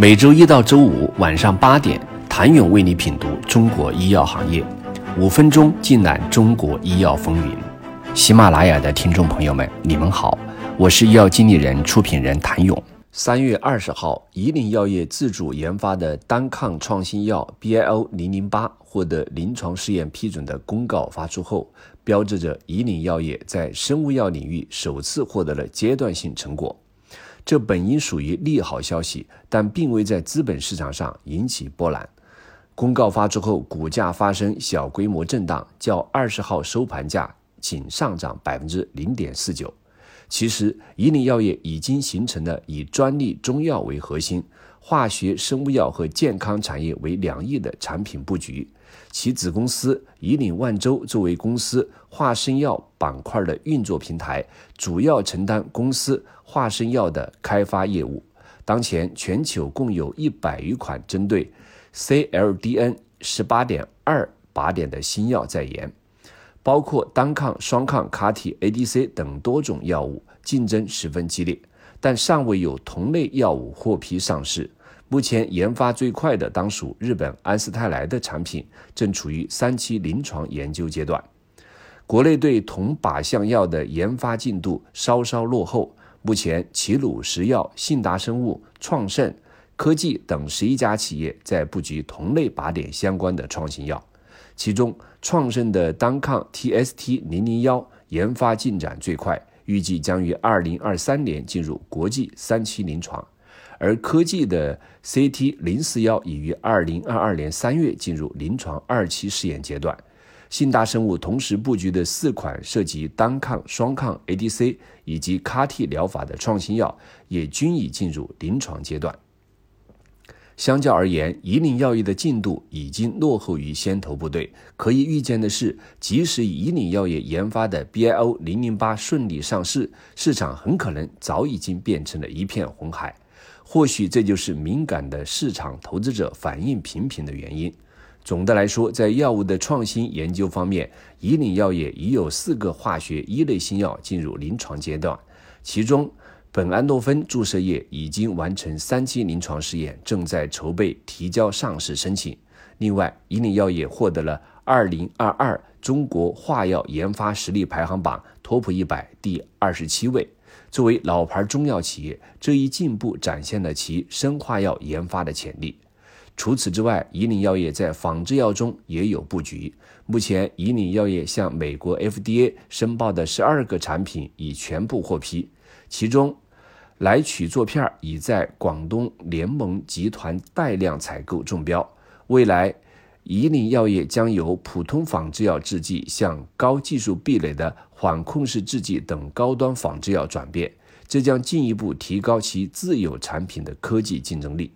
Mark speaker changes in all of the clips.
Speaker 1: 每周一到周五晚上八点，谭勇为你品读中国医药行业，五分钟尽览中国医药风云。喜马拉雅的听众朋友们，你们好，我是医药经理人、出品人谭勇。三月二十号，以岭药业自主研发的单抗创新药 BIO 零零八获得临床试验批准的公告发出后，标志着以岭药业在生物药领域首次获得了阶段性成果。这本应属于利好消息，但并未在资本市场上引起波澜。公告发出后，股价发生小规模震荡，较二十号收盘价仅上涨百分之零点四九。其实，以岭药业已经形成了以专利中药为核心，化学生物药和健康产业为两翼的产品布局。其子公司以岭万洲作为公司化生药板块的运作平台，主要承担公司化生药的开发业务。当前，全球共有一百余款针对 CLDN 十八点二靶点的新药在研，包括单抗、双抗、卡体、ADC 等多种药物，竞争十分激烈，但尚未有同类药物获批上市。目前研发最快的当属日本安斯泰来的产品，正处于三期临床研究阶段。国内对同靶向药的研发进度稍稍落后。目前，齐鲁食药、信达生物、创盛科技等十一家企业在布局同类靶点相关的创新药，其中创盛的单抗 TST 零零幺研发进展最快，预计将于二零二三年进入国际三期临床。而科技的 CT 零四幺已于二零二二年三月进入临床二期试验阶段。信达生物同时布局的四款涉及单抗、双抗、ADC 以及 CAR-T 疗法的创新药，也均已进入临床阶段。相较而言，以岭药业的进度已经落后于先头部队。可以预见的是，即使以岭药业研发的 BIO 零零八顺利上市，市场很可能早已经变成了一片红海。或许这就是敏感的市场投资者反应频频的原因。总的来说，在药物的创新研究方面，以岭药业已有四个化学一类新药进入临床阶段，其中苯安诺芬注射液已经完成三期临床试验，正在筹备提交上市申请。另外，以岭药业获得了二零二二中国化药研发实力排行榜 TOP 一百第二十七位。作为老牌中药企业，这一进步展现了其生化药研发的潜力。除此之外，以岭药业在仿制药中也有布局。目前，以岭药业向美国 FDA 申报的十二个产品已全部获批，其中来曲唑片已在广东联盟集团带量采购中标。未来，以岭药业将由普通仿制药制剂向高技术壁垒的缓控式制剂等高端仿制药转变，这将进一步提高其自有产品的科技竞争力。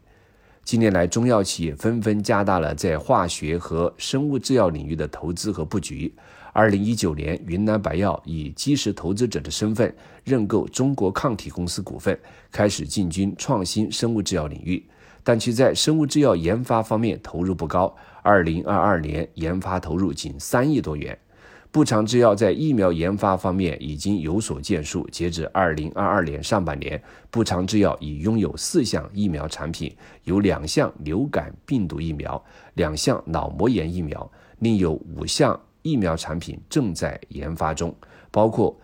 Speaker 1: 近年来，中药企业纷纷加大了在化学和生物制药领域的投资和布局。二零一九年，云南白药以基石投资者的身份认购中国抗体公司股份，开始进军创新生物制药领域。但其在生物制药研发方面投入不高，二零二二年研发投入仅三亿多元。步长制药在疫苗研发方面已经有所建树，截至二零二二年上半年，步长制药已拥有四项疫苗产品，有两项流感病毒疫苗，两项脑膜炎疫苗，另有五项疫苗产品正在研发中，包括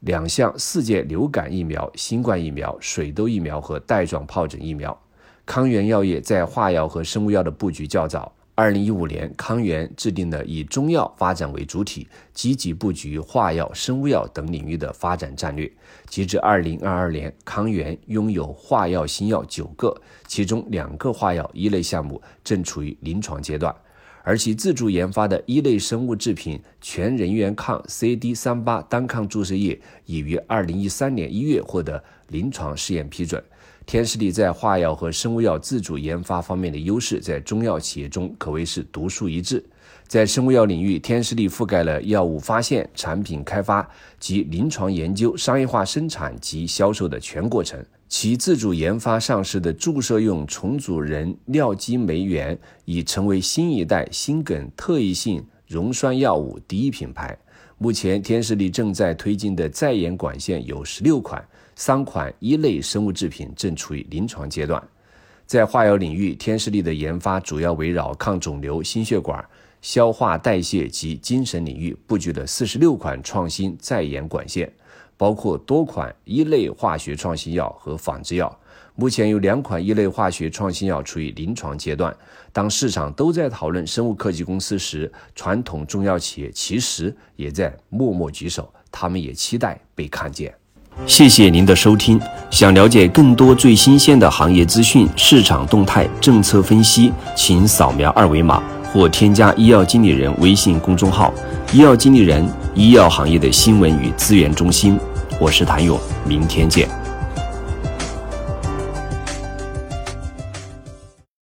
Speaker 1: 两项四界流感疫苗、新冠疫苗、水痘疫苗和带状疱疹疫苗。康源药业在化药和生物药的布局较早。二零一五年，康源制定了以中药发展为主体，积极布局化药、生物药等领域的发展战略。截至二零二二年，康源拥有化药新药九个，其中两个化药一类项目正处于临床阶段，而其自主研发的一类生物制品全人源抗 CD 三八单抗注射液已于二零一三年一月获得临床试验批准。天士力在化药和生物药自主研发方面的优势，在中药企业中可谓是独树一帜。在生物药领域，天士力覆盖了药物发现、产品开发及临床研究、商业化生产及销售的全过程。其自主研发上市的注射用重组人尿激酶原，已成为新一代心梗特异性溶栓药物第一品牌。目前，天士力正在推进的在研管线有十六款。三款一类生物制品正处于临床阶段。在化疗领域，天士力的研发主要围绕抗肿瘤、心血管、消化代谢及精神领域，布局了四十六款创新在研管线，包括多款一类化学创新药和仿制药。目前有两款一类化学创新药处于临床阶段。当市场都在讨论生物科技公司时，传统中药企业其实也在默默举手，他们也期待被看见。谢谢您的收听。想了解更多最新鲜的行业资讯、市场动态、政策分析，请扫描二维码或添加医药经理人微信公众号“医药经理人”——医药行业的新闻与资源中心。我是谭勇，明天见。